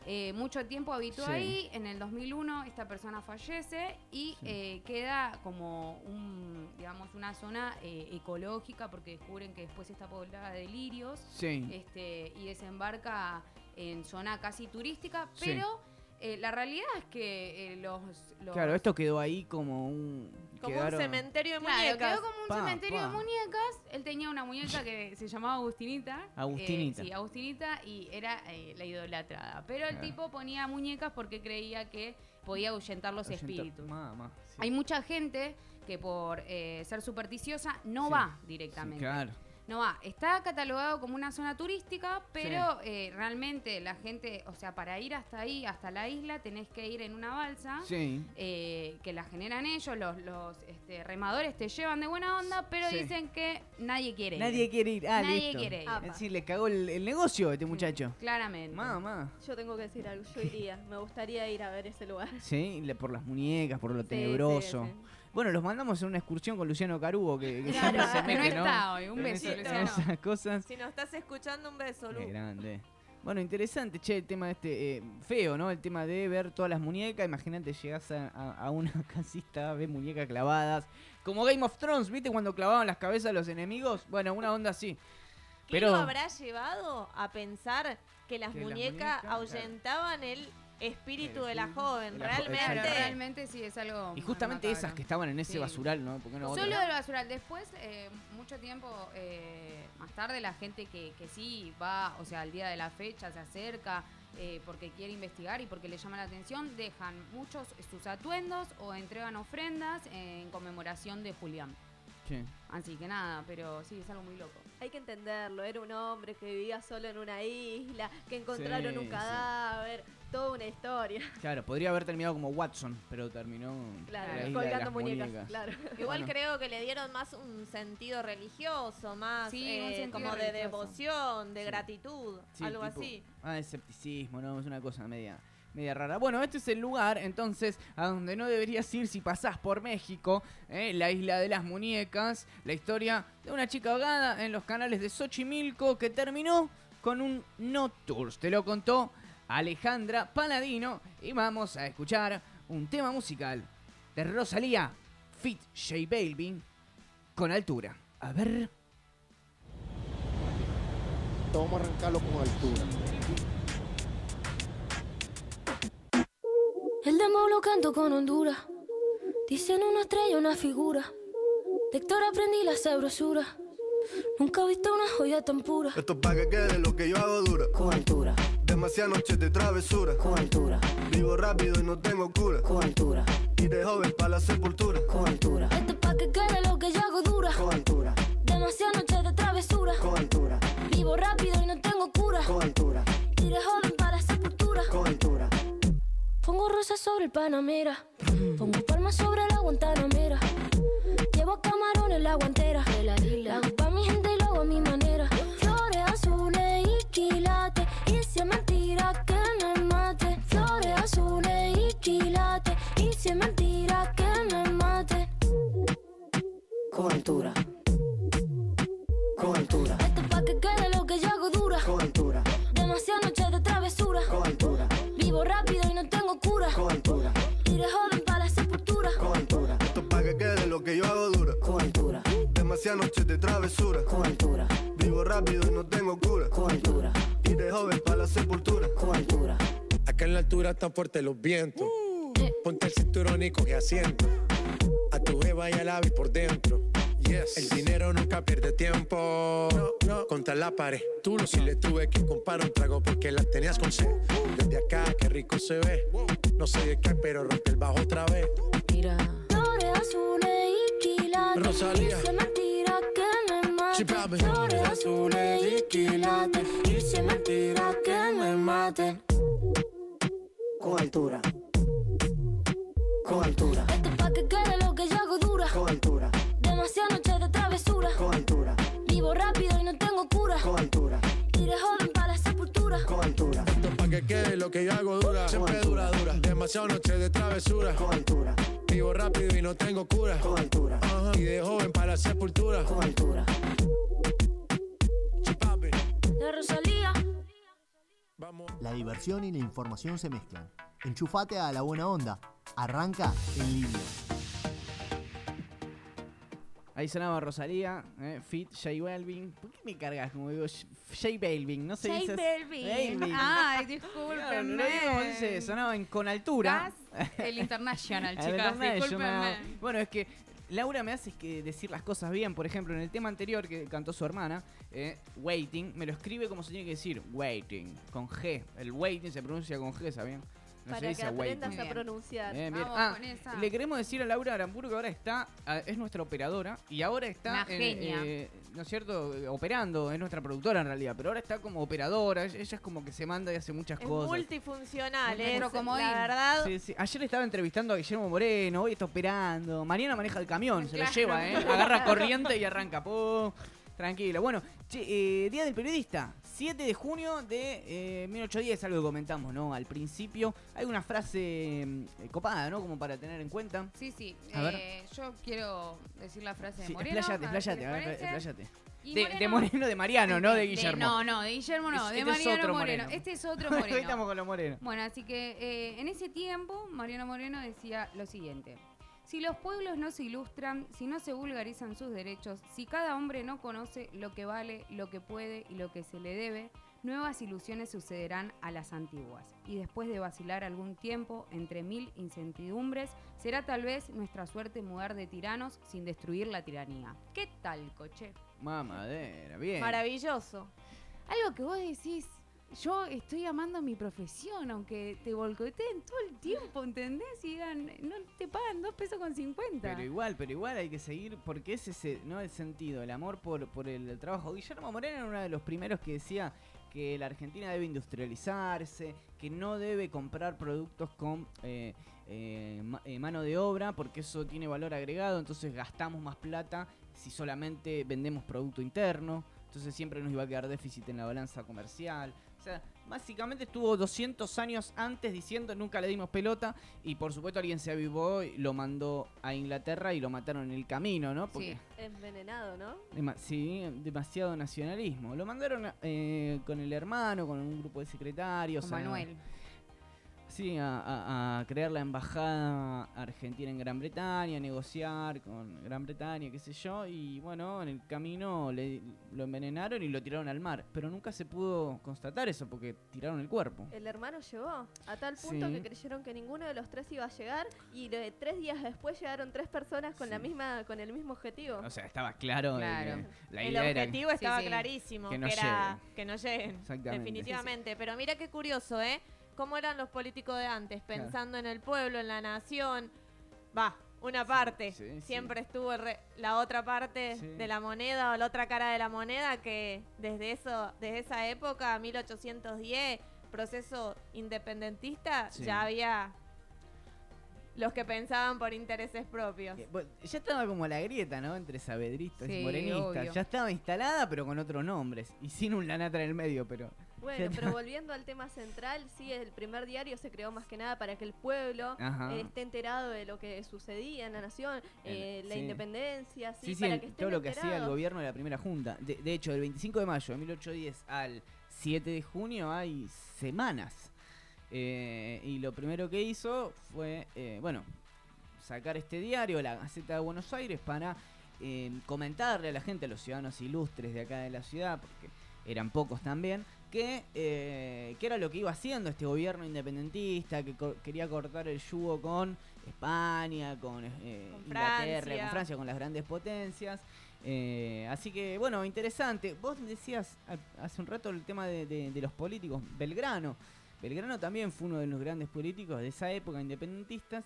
Eh, mucho tiempo habitó Sí. ahí, en el 2001 esta persona fallece y Sí. eh, queda como un, digamos, una zona eh, ecológica porque descubren que después está poblada de lirios Sí. este, y desembarca en zona casi turística, pero eh, la realidad es que eh, los, los- Claro, esto quedó ahí como un. Como quedaron- un cementerio de Claro, muñecas. quedó como un Pa, cementerio pa. de muñecas. Él tenía una muñeca que se llamaba Agustinita. eh, Agustinita. sí, Agustinita y era eh, la idolatrada. Pero el Claro. tipo ponía muñecas porque creía que podía ahuyentar los Ahuyenta- espíritus. Mamá, sí. Hay mucha gente que por eh, ser supersticiosa no Sí, va Sí, directamente. claro. No va, está catalogado como una zona turística, pero eh, realmente la gente, o sea, para ir hasta ahí, hasta la isla, tenés que ir en una balsa. Sí. eh, que la generan ellos, los, los este, remadores te llevan de buena onda, pero Sí. dicen que nadie quiere ir. Nadie quiere ir. Ah, Nadie listo. quiere ir. Apa. Es decir, le cagó el, el negocio a este muchacho. Claramente. Mamá. Yo tengo que decir algo, yo iría. Me gustaría ir a ver ese lugar. Sí, le- por las muñecas, por lo Sí, tenebroso. Bueno, los mandamos en una excursión con Luciano Carubo, que, que Claro, siempre se no está hoy. Un En beso, esa- Luciano. en esas cosas. Si nos estás escuchando, un beso, Lu. Qué grande. Bueno, interesante, che, el tema este, eh, feo, ¿no? El tema de ver todas las muñecas. Imagínate, llegás a, a- a una <laughs> casita, ves muñecas clavadas. Como Game of Thrones, ¿viste? Cuando clavaban las cabezas a los enemigos. Bueno, una onda así. ¿Qué Pero- lo habrá llevado a pensar que las Que las muñecas muñecas, ahuyentaban el espíritu de la joven? de la jo- Realmente. Claro, realmente sí es algo. Y justamente macabro. esas que estaban en ese Sí. basural, ¿no? ¿Por qué no Solo del basural. Después, eh, mucho tiempo eh, más tarde, la gente que, que sí va, o sea, al día de la fecha se acerca eh, porque quiere investigar y porque le llama la atención, dejan muchos sus atuendos o entregan ofrendas en conmemoración de Julián. Sí. Así que nada, pero sí, es algo muy loco. Hay que entenderlo, era un hombre que vivía solo en una isla, que encontraron Sí, un sí. cadáver, toda una historia. <laughs> Claro, podría haber terminado como Watson, pero terminó Claro, en la isla de colgando las muñecas, claro. Igual Bueno. creo que le dieron más un sentido religioso, más Sí, un eh, sentido como de devoción, de Sí. gratitud, Sí, algo tipo- así. Ah, escepticismo, ¿no? Es una cosa media, media rara. Bueno, este es el lugar, entonces, a donde no deberías ir si pasás por México, ¿eh? la isla de las muñecas, la historia de una chica ahogada en los canales de Xochimilco que terminó con un no tours. Te lo contó Alejandra Paladino y vamos a escuchar un tema musical de Rosalía, Fit J Balvin, con altura. A ver. Vamos a arrancarlo con altura. El demo lo canto con Honduras. Dicen una estrella, una figura. De Héctor aprendí la sabrosura. Nunca he visto una joya tan pura. Esto es pa' que quede lo que yo hago dura. Con altura, Demasiadas noches de travesura. con altura, Vivo rápido y no tengo cura. con altura, Y de joven para la sepultura. con altura. Esto es pa' que quede lo que yo hago dura. Con altura, Demasiadas noches de travesura. con altura, Vivo rápido y no tengo cura. Con altura, Iré joven para la sepultura. con altura. Pongo rosas sobre el Panamera. Pongo palmas sobre la Guantanamera. Llevo camarones la guantera. La hago pa' mi gente y lo hago a mi manera. Flores azules y quilates. Y si es mentira que me mate. Flores azules y quilates. Y si es mentira que me mate. Con altura. Con altura, Esto es pa' que quede lo que yo hago dura. con altura, Demasiadas noches de travesura. con altura, Vivo rápido y no tengo cura. con altura, Iré joven para la sepultura. con altura, Esto es pa' que quede lo que yo hago dura. con altura, Demasiadas noches de travesura. con altura, Vivo rápido y no tengo cura. con altura, Y de joven para la sepultura. con altura. Acá en la altura están fuertes los vientos. Ponte el cinturón y coge asiento. A tu jeva y al ave por dentro. Yes. El dinero nunca pierde tiempo. No, no. Contra la pared. Tú no si le tuve que comprar un trago porque la tenías con sed. Desde acá, qué rico se ve. No sé de qué, pero rompe el bajo otra vez. Mira. Flores azules y quilates. Rosalía. Es mentira que me mate. Flores azules y quilates. Es mentira que me mate. Con altura, con altura, Esto es pa' que quede lo que yo hago dura. con altura, Demasiadas noches de travesura. con altura, Vivo rápido y no tengo cura. con altura, Iré joven para la sepultura. con altura, quede lo que yo hago dura. Siempre dura, dura. Demasiado noche de travesura. con altura, Vivo rápido y no tengo cura. con altura, Ajá. Y de joven para la sepultura. con altura. La Rosalía. Vamos. La diversión y la información se mezclan. Enchufate a la buena onda. Arranca en línea. Ahí sonaba Rosalía, eh, Fit, J Balvin. ¿Por qué me cargas como digo J J Balvin? No se J dice así. Balvin. Balvin. Ay, <laughs> discúlpenme. digo como dice, sonaban con altura. Gas, el International, <laughs> El chicas, International. discúlpenme. Bueno, es que Laura me hace que decir las cosas bien. Por ejemplo, en el tema anterior que cantó su hermana, eh, Waiting, me lo escribe como se tiene que decir, Waiting, con G. El Waiting se pronuncia con G, ¿sabían? Se para que aprendas waiting. a pronunciar. Bien, bien. Vamos Ah, con esa. le queremos decir a Laura Aramburu que ahora está, ah, es nuestra operadora y ahora está, en, genia. eh, ¿no es cierto? Eh, Operando, es nuestra productora en realidad, pero ahora está como operadora, ella ella es como que se manda y hace muchas Es cosas. multifuncional, Es es nuestro comodín. la verdad. Sí, sí. Ayer estaba entrevistando a Guillermo Moreno, hoy está operando. Mañana maneja el camión, se lo Claro. lleva, ¿eh? Agarra corriente y arranca. pum. Tranquilo. Bueno, che, eh, Día del Periodista, 7 de junio de eh, 1810, algo que comentamos, ¿no? Al principio. Hay una frase mm, copada, ¿no? Como para tener en cuenta. Sí, sí. A ver. eh, yo quiero decir la frase de Sí, Moreno. expláyate, expláyate, a ver, expláyate. De, de Moreno, de Mariano, no de Guillermo. no, no, de Guillermo no, Es- de este es Mariano Moreno. Moreno. Este es <laughs> otro Hoy Moreno. estamos con los morenos. Bueno, así que eh, en ese tiempo, Mariano Moreno decía lo siguiente. Si los pueblos no se ilustran, si no se vulgarizan sus derechos, si cada hombre no conoce lo que vale, lo que puede y lo que se le debe, nuevas ilusiones sucederán a las antiguas. Y después de vacilar algún tiempo entre mil incertidumbres, será tal vez nuestra suerte mudar de tiranos sin destruir la tiranía. ¿Qué tal, coche? Mamadera, bien. Maravilloso. Algo que vos decís, yo estoy amando mi profesión, aunque te volcoteen todo el tiempo, ¿entendés? Y digan, no te pagan dos pesos con 50. Pero igual, pero igual hay que seguir porque ese es no el sentido, el amor por, por el, trabajo. Guillermo Moreno era uno de los primeros que decía que la Argentina debe industrializarse, que no debe comprar productos con eh, eh, ma- eh, mano de obra porque eso tiene valor agregado, entonces gastamos más plata si solamente vendemos producto interno, entonces siempre nos iba a quedar déficit en la balanza comercial. Sea, básicamente estuvo 200 años antes diciendo nunca le dimos pelota y por supuesto alguien se avivó y lo mandó a Inglaterra y lo mataron en el camino, ¿no? Porque Envenenado, ¿no? Sí, demasiado nacionalismo. Lo mandaron eh, con el hermano, con un grupo de secretarios. Con a- Manuel. Sí, a, a- a crear la embajada argentina en Gran Bretaña, a negociar con Gran Bretaña, qué sé yo. Y bueno, en el camino le, lo envenenaron y lo tiraron al mar. Pero nunca se pudo constatar eso porque tiraron el cuerpo. El hermano llegó a tal punto Sí. que creyeron que ninguno de los tres iba a llegar y de tres días después llegaron tres personas con la misma con el mismo objetivo. O sea, estaba claro, Claro. que la el era objetivo estaba sí. clarísimo, Que que, no era que no lleguen. Exactamente. Definitivamente. Pero mira qué curioso, ¿eh? Cómo eran los políticos de antes, pensando en el pueblo, en la nación. Va, una parte. sí, sí. Siempre estuvo re- la otra parte de la moneda o la otra cara de la moneda que desde eso, desde esa época, 1810, proceso independentista, ya había los que pensaban por intereses propios. Eh, Ya estaba como la grieta, ¿no? Entre sabedristas y morenistas. obvio. Ya estaba instalada, pero con otros nombres. Y sin un lanatra en el medio, pero. Bueno, pero volviendo al tema central, sí, el primer diario se creó más que nada para que el pueblo eh, esté enterado de lo que sucedía en la nación, eh, la sí. independencia, sí, Sí, para que todo lo que hacía el gobierno de la primera junta. De, de hecho, del 25 de mayo de 1810 al 7 de junio hay semanas. Eh, y lo primero que hizo fue, eh, bueno, sacar este diario, la Gaceta de Buenos Aires, para eh, comentarle a la gente, a los ciudadanos ilustres de acá de la ciudad, porque eran pocos también, que, eh, que era lo que iba haciendo este gobierno independentista, que co- quería cortar el yugo con España, con, eh, Con Inglaterra, Francia. con Francia, con las grandes potencias. Eh, así que, bueno, interesante. Vos decías hace un rato el tema de, de- de los políticos. Belgrano. Belgrano también fue uno de los grandes políticos de esa época, independentistas,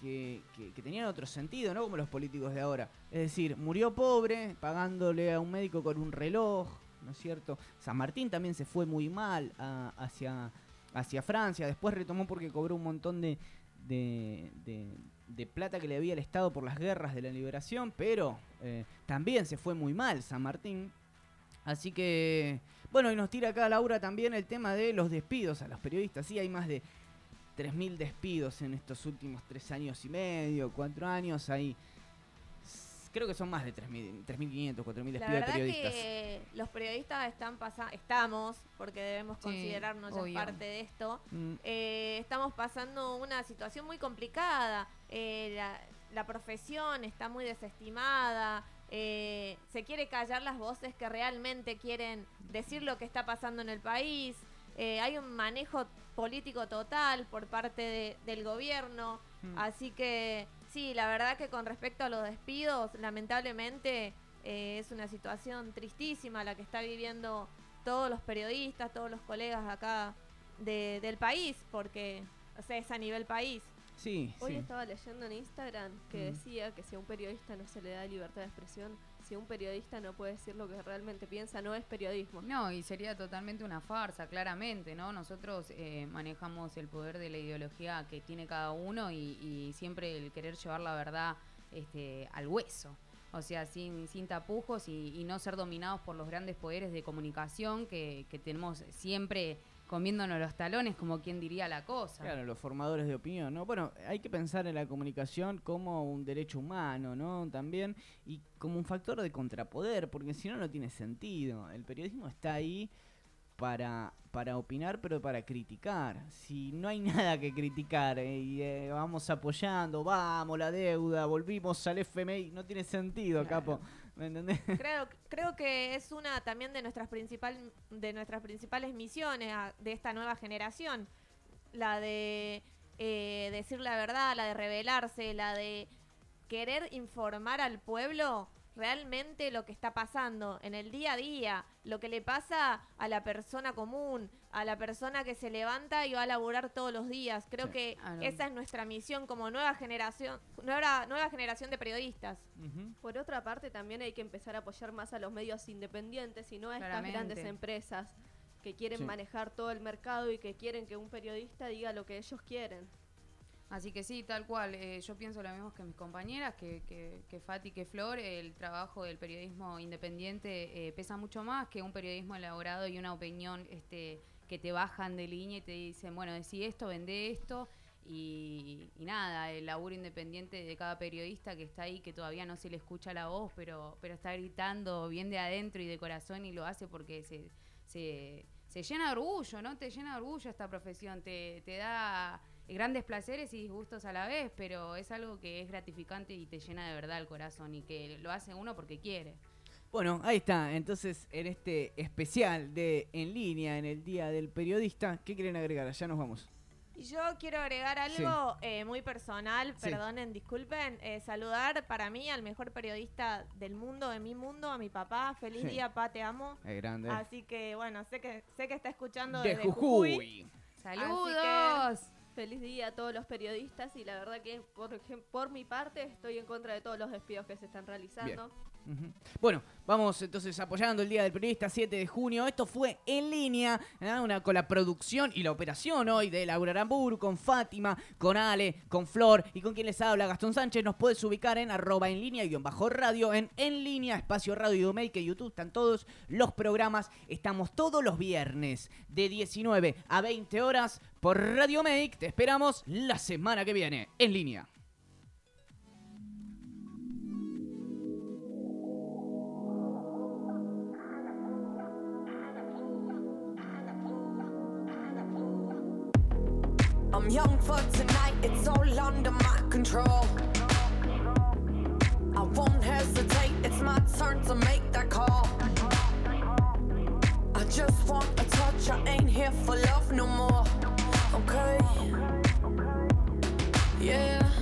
que, que- que tenían otro sentido, ¿no? Como los políticos de ahora. Es decir, murió pobre, pagándole a un médico con un reloj, ¿no es cierto? San Martín también se fue muy mal hacia, hacia Francia. Después retomó porque cobró un montón de, de, plata que le había el Estado por las guerras de la liberación, pero eh, también se fue muy mal San Martín. Así que, bueno, y nos tira acá Laura también el tema de los despidos a los periodistas. Sí, hay más de 3.000 despidos en estos últimos tres años y medio, cuatro años. Hay, creo que son más de 3.000, 3.500, 4.000 La despidos de periodistas. que los periodistas están pasando, estamos, porque debemos Sí, considerarnos ya parte de esto, Mm, eh, estamos pasando una situación muy complicada. Eh, la, la profesión está muy desestimada. eh, se quiere callar las voces que realmente quieren decir lo que está pasando en el país. eh, hay un manejo político total por parte de- del gobierno. Mm. Así que sí, la verdad que con respecto a los despidos, lamentablemente eh, es una situación tristísima la que está viviendo todos los periodistas, todos los colegas acá de- del país, porque o sea, es a nivel país. Sí, Hoy sí. estaba leyendo en Instagram que Mm. decía que si a un periodista no se le da libertad de expresión, si un periodista no puede decir lo que realmente piensa, no es periodismo. No, y sería totalmente una farsa, claramente, ¿no? Nosotros eh, manejamos el poder de la ideología que tiene cada uno y, y siempre el querer llevar la verdad este, al hueso. O sea, sin, sin tapujos y, y no ser dominados por los grandes poderes de comunicación que, que tenemos siempre comiéndonos los talones, como quien diría la cosa. Claro, los formadores de opinión, ¿no? Bueno, hay que pensar en la comunicación como un derecho humano, ¿no? También, y como un factor de contrapoder, porque si no, no tiene sentido. El periodismo está ahí para, para opinar, pero para criticar. Si no hay <laughs> nada que criticar eh, y eh, vamos apoyando, vamos, la deuda, volvimos al FMI, no tiene sentido, capo. ¿Me entendés? <laughs> Creo, creo que es una también de nuestras principal, de nuestras principales misiones a- de esta nueva generación. La de eh, decir la verdad, la de revelarse, la de querer informar al pueblo realmente lo que está pasando en el día a día, lo que le pasa a la persona común, a la persona que se levanta y va a laburar todos los días. Creo Sí. que Ah, no. esa es nuestra misión como nueva generación, nueva, nueva generación de periodistas. Por otra parte, también hay que empezar a apoyar más a los medios independientes y no a estas grandes empresas que quieren Sí. manejar todo el mercado y que quieren que un periodista diga lo que ellos quieren. Así que sí, tal cual. eh, yo pienso lo mismo que mis compañeras, que, que, que Fati, que Flor. El trabajo del periodismo independiente eh, pesa mucho más que un periodismo elaborado y una opinión este, que te bajan de línea y te dicen, bueno, decí esto, vende esto. Y, nada, el laburo independiente de cada periodista que está ahí, que todavía no se le escucha la voz, pero, pero está gritando bien de adentro y de corazón y lo hace porque se, se, se llena de orgullo, ¿no? Te llena de orgullo esta profesión, te, te da grandes placeres y disgustos a la vez, pero es algo que es gratificante y te llena de verdad el corazón y que lo hace uno porque quiere. Bueno, ahí está. Entonces, en este especial de En línea, en el Día del Periodista, ¿qué quieren agregar? Ya nos vamos. Y yo quiero agregar algo eh, muy personal, Sí. perdonen, disculpen, eh, saludar para mí al mejor periodista del mundo, de mi mundo, a mi papá. Feliz Sí. día, pa, te amo. Es grande. Así que bueno, sé que sé que está escuchando de desde Jujuy. Jujuy. ¡Saludos! Feliz día a todos los periodistas y la verdad que por, por mi parte estoy en contra de todos los despidos que se están realizando. Bueno, vamos entonces apoyando el Día del Periodista 7 de junio. Esto fue en línea, ¿eh? una, con la producción y la operación hoy de Laura Aramburu, con Fátima, con Ale, con Flor y con quien les habla Gastón Sánchez. Nos puedes ubicar en arroba en línea guion bajo radio, en en línea, espacio radio Make, YouTube. Están todos los programas. Estamos todos los viernes de 19 a 20 horas por Radio Make. Te esperamos la semana que viene en línea. I'm young for tonight, it's all under my control. I won't hesitate, it's my turn to make that call. I just want a touch, I ain't here for love no more. Okay? Yeah.